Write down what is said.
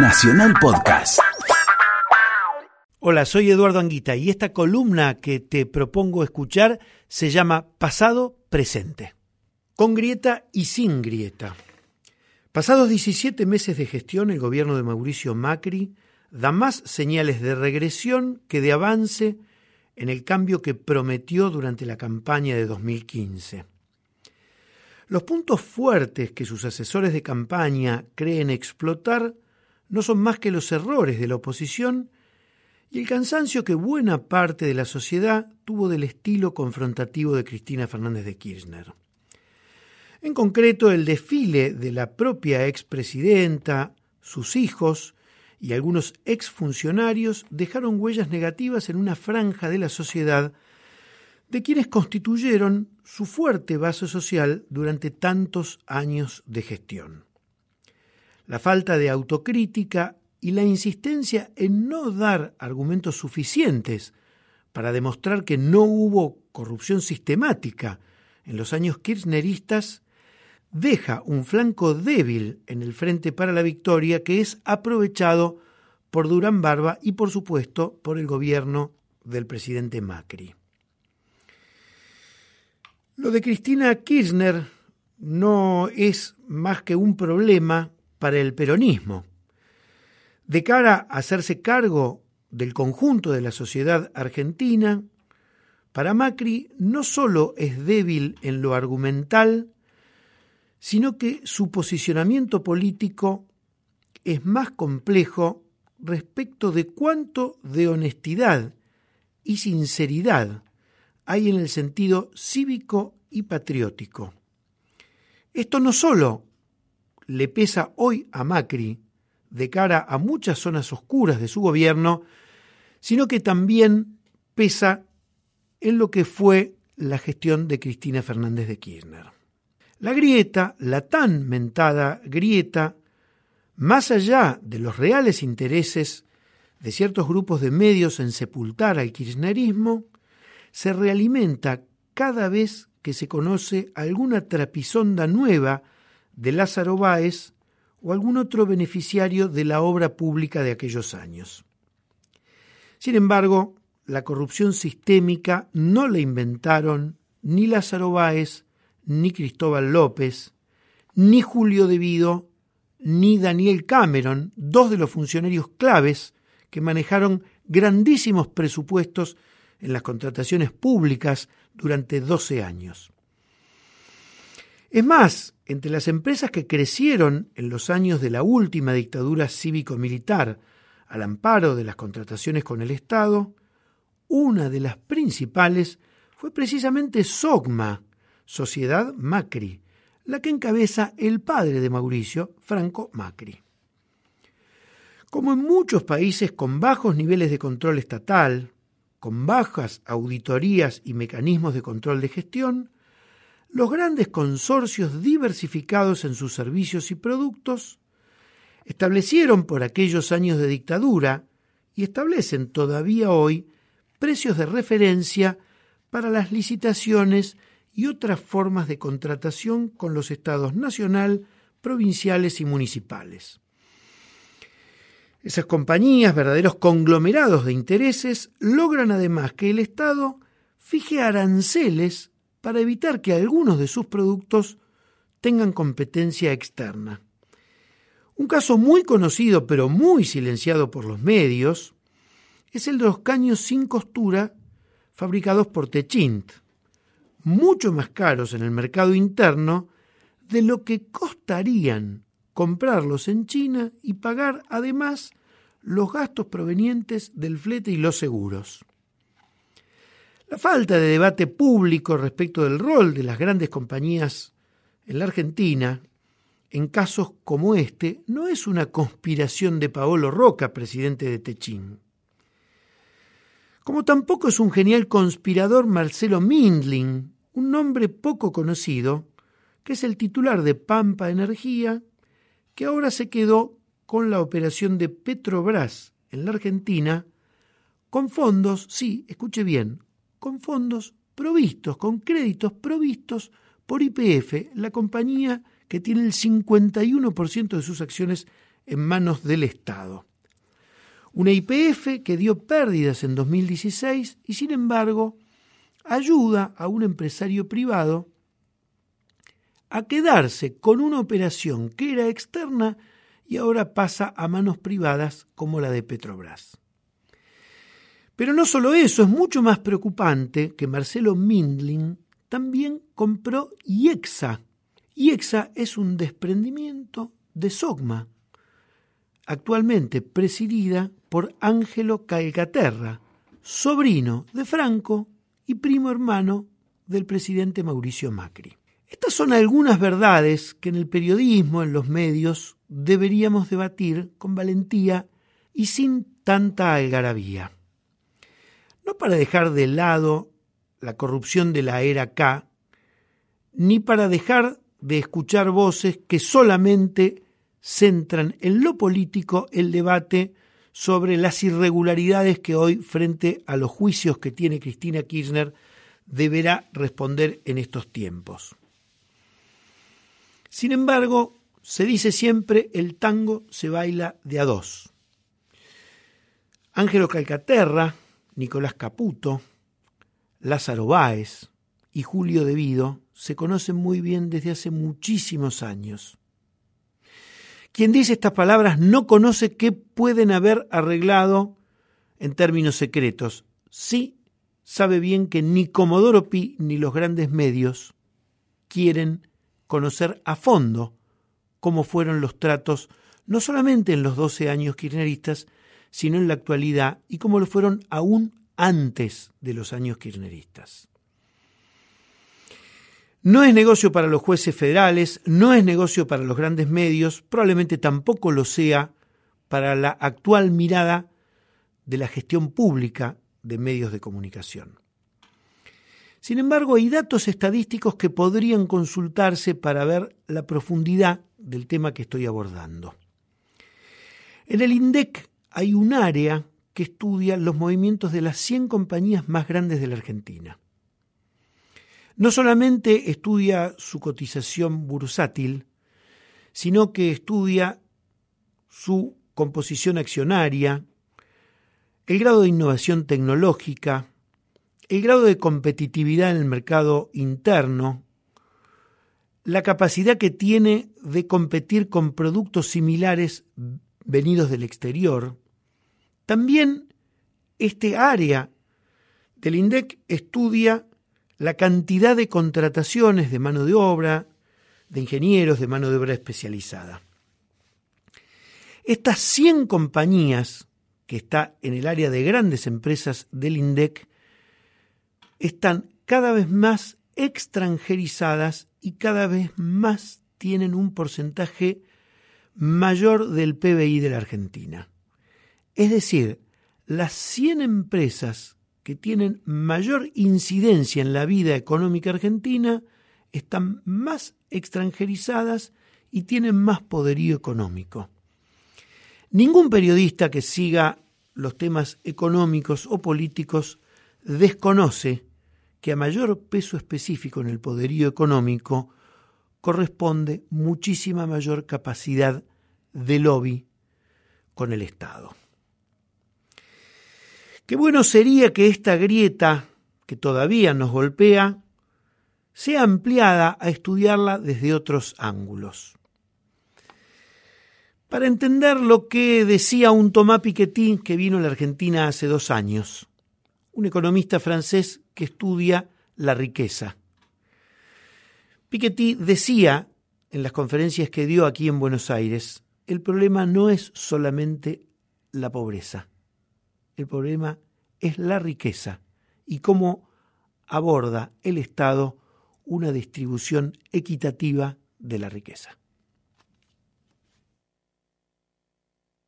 Nacional Podcast. Hola, soy Eduardo Anguita y esta columna que te propongo escuchar se llama Pasado Presente. Con grieta y sin grieta. Pasados 17 meses de gestión, el gobierno de Mauricio Macri da más señales de regresión que de avance en el cambio que prometió durante la campaña de 2015. Los puntos fuertes que sus asesores de campaña creen explotar no son más que los errores de la oposición y el cansancio que buena parte de la sociedad tuvo del estilo confrontativo de Cristina Fernández de Kirchner. En concreto, el desfile de la propia expresidenta, sus hijos y algunos exfuncionarios dejaron huellas negativas en una franja de la sociedad de quienes constituyeron su fuerte base social durante tantos años de gestión. La falta de autocrítica y la insistencia en no dar argumentos suficientes para demostrar que no hubo corrupción sistemática en los años kirchneristas deja un flanco débil en el Frente para la Victoria que es aprovechado por Durán Barba y por supuesto por el gobierno del presidente Macri. Lo de Cristina Kirchner no es más que un problema para el peronismo. De cara a hacerse cargo del conjunto de la sociedad argentina, para Macri no solo es débil en lo argumental, sino que su posicionamiento político es más complejo respecto de cuánto de honestidad y sinceridad hay en el sentido cívico y patriótico. Esto no solo le pesa hoy a Macri de cara a muchas zonas oscuras de su gobierno, sino que también pesa en lo que fue la gestión de Cristina Fernández de Kirchner. La grieta, la tan mentada grieta, más allá de los reales intereses de ciertos grupos de medios en sepultar al kirchnerismo, se realimenta cada vez que se conoce alguna trapisonda nueva de Lázaro Báez o algún otro beneficiario de la obra pública de aquellos años. Sin embargo, la corrupción sistémica no la inventaron ni Lázaro Báez ni Cristóbal López, ni Julio De Vido, ni Daniel Cameron, dos de los funcionarios claves que manejaron grandísimos presupuestos en las contrataciones públicas durante 12 años. Es más, entre las empresas que crecieron en los años de la última dictadura cívico-militar al amparo de las contrataciones con el Estado, una de las principales fue precisamente SOGMA, Sociedad Macri, la que encabeza el padre de Mauricio, Franco Macri. Como en muchos países con bajos niveles de control estatal, con bajas auditorías y mecanismos de control de gestión, los grandes consorcios diversificados en sus servicios y productos establecieron por aquellos años de dictadura y establecen todavía hoy precios de referencia para las licitaciones y otras formas de contratación con los estados nacional, provinciales y municipales. Esas compañías, verdaderos conglomerados de intereses, logran además que el Estado fije aranceles para evitar que algunos de sus productos tengan competencia externa. Un caso muy conocido pero muy silenciado por los medios es el de los caños sin costura fabricados por Techint, mucho más caros en el mercado interno de lo que costarían comprarlos en China y pagar además los gastos provenientes del flete y los seguros. La falta de debate público respecto del rol de las grandes compañías en la Argentina, en casos como este, no es una conspiración de Paolo Roca, presidente de Techín. Como tampoco es un genial conspirador Marcelo Mindling, un nombre poco conocido, que es el titular de Pampa Energía, que ahora se quedó con la operación de Petrobras en la Argentina, con fondos, sí, escuche bien, con fondos provistos, con créditos provistos por IPF, la compañía que tiene el 51% de sus acciones en manos del Estado. Una IPF que dio pérdidas en 2016 y sin embargo ayuda a un empresario privado a quedarse con una operación que era externa y ahora pasa a manos privadas como la de Petrobras. Pero no solo eso, es mucho más preocupante que Marcelo Mindlin también compró IEXA. IEXA es un desprendimiento de Sogma, actualmente presidida por Ángelo Calcaterra, sobrino de Franco y primo hermano del presidente Mauricio Macri. Estas son algunas verdades que en el periodismo, en los medios, deberíamos debatir con valentía y sin tanta algarabía. No para dejar de lado la corrupción de la era K, ni para dejar de escuchar voces que solamente centran en lo político el debate sobre las irregularidades que hoy, frente a los juicios que tiene Cristina Kirchner, deberá responder en estos tiempos. Sin embargo, se dice siempre el tango se baila de a dos. Ángelo Calcaterra, Nicolás Caputo, Lázaro Báez y Julio Devido se conocen muy bien desde hace muchísimos años. Quien dice estas palabras no conoce qué pueden haber arreglado en términos secretos. Sí sabe bien que ni Comodoro Pi ni los grandes medios quieren conocer a fondo cómo fueron los tratos, no solamente en los 12 años kirchneristas, sino en la actualidad y cómo lo fueron aún antes de los años kirchneristas. No es negocio para los jueces federales, no es negocio para los grandes medios, probablemente tampoco lo sea para la actual mirada de la gestión pública de medios de comunicación. Sin embargo, hay datos estadísticos que podrían consultarse para ver la profundidad del tema que estoy abordando. En el INDEC hay un área que estudia los movimientos de las 100 compañías más grandes de la Argentina. No solamente estudia su cotización bursátil, sino que estudia su composición accionaria, el grado de innovación tecnológica, el grado de competitividad en el mercado interno, la capacidad que tiene de competir con productos similares venidos del exterior. También este área del INDEC estudia la cantidad de contrataciones de mano de obra, de ingenieros, de mano de obra especializada. Estas 100 compañías que está en el área de grandes empresas del INDEC están cada vez más extranjerizadas y cada vez más tienen un porcentaje mayor del PBI de la Argentina. Es decir, las 100 empresas que tienen mayor incidencia en la vida económica argentina están más extranjerizadas y tienen más poderío económico. Ningún periodista que siga los temas económicos o políticos desconoce que a mayor peso específico en el poderío económico corresponde muchísima mayor capacidad de lobby con el Estado. Qué bueno sería que esta grieta, que todavía nos golpea, sea ampliada a estudiarla desde otros ángulos. Para entender lo que decía un Tomás Piketty que vino a la Argentina hace dos años, un economista francés que estudia la riqueza. Piketty decía en las conferencias que dio aquí en Buenos Aires, el problema no es solamente la pobreza, el problema es la riqueza y cómo aborda el Estado una distribución equitativa de la riqueza.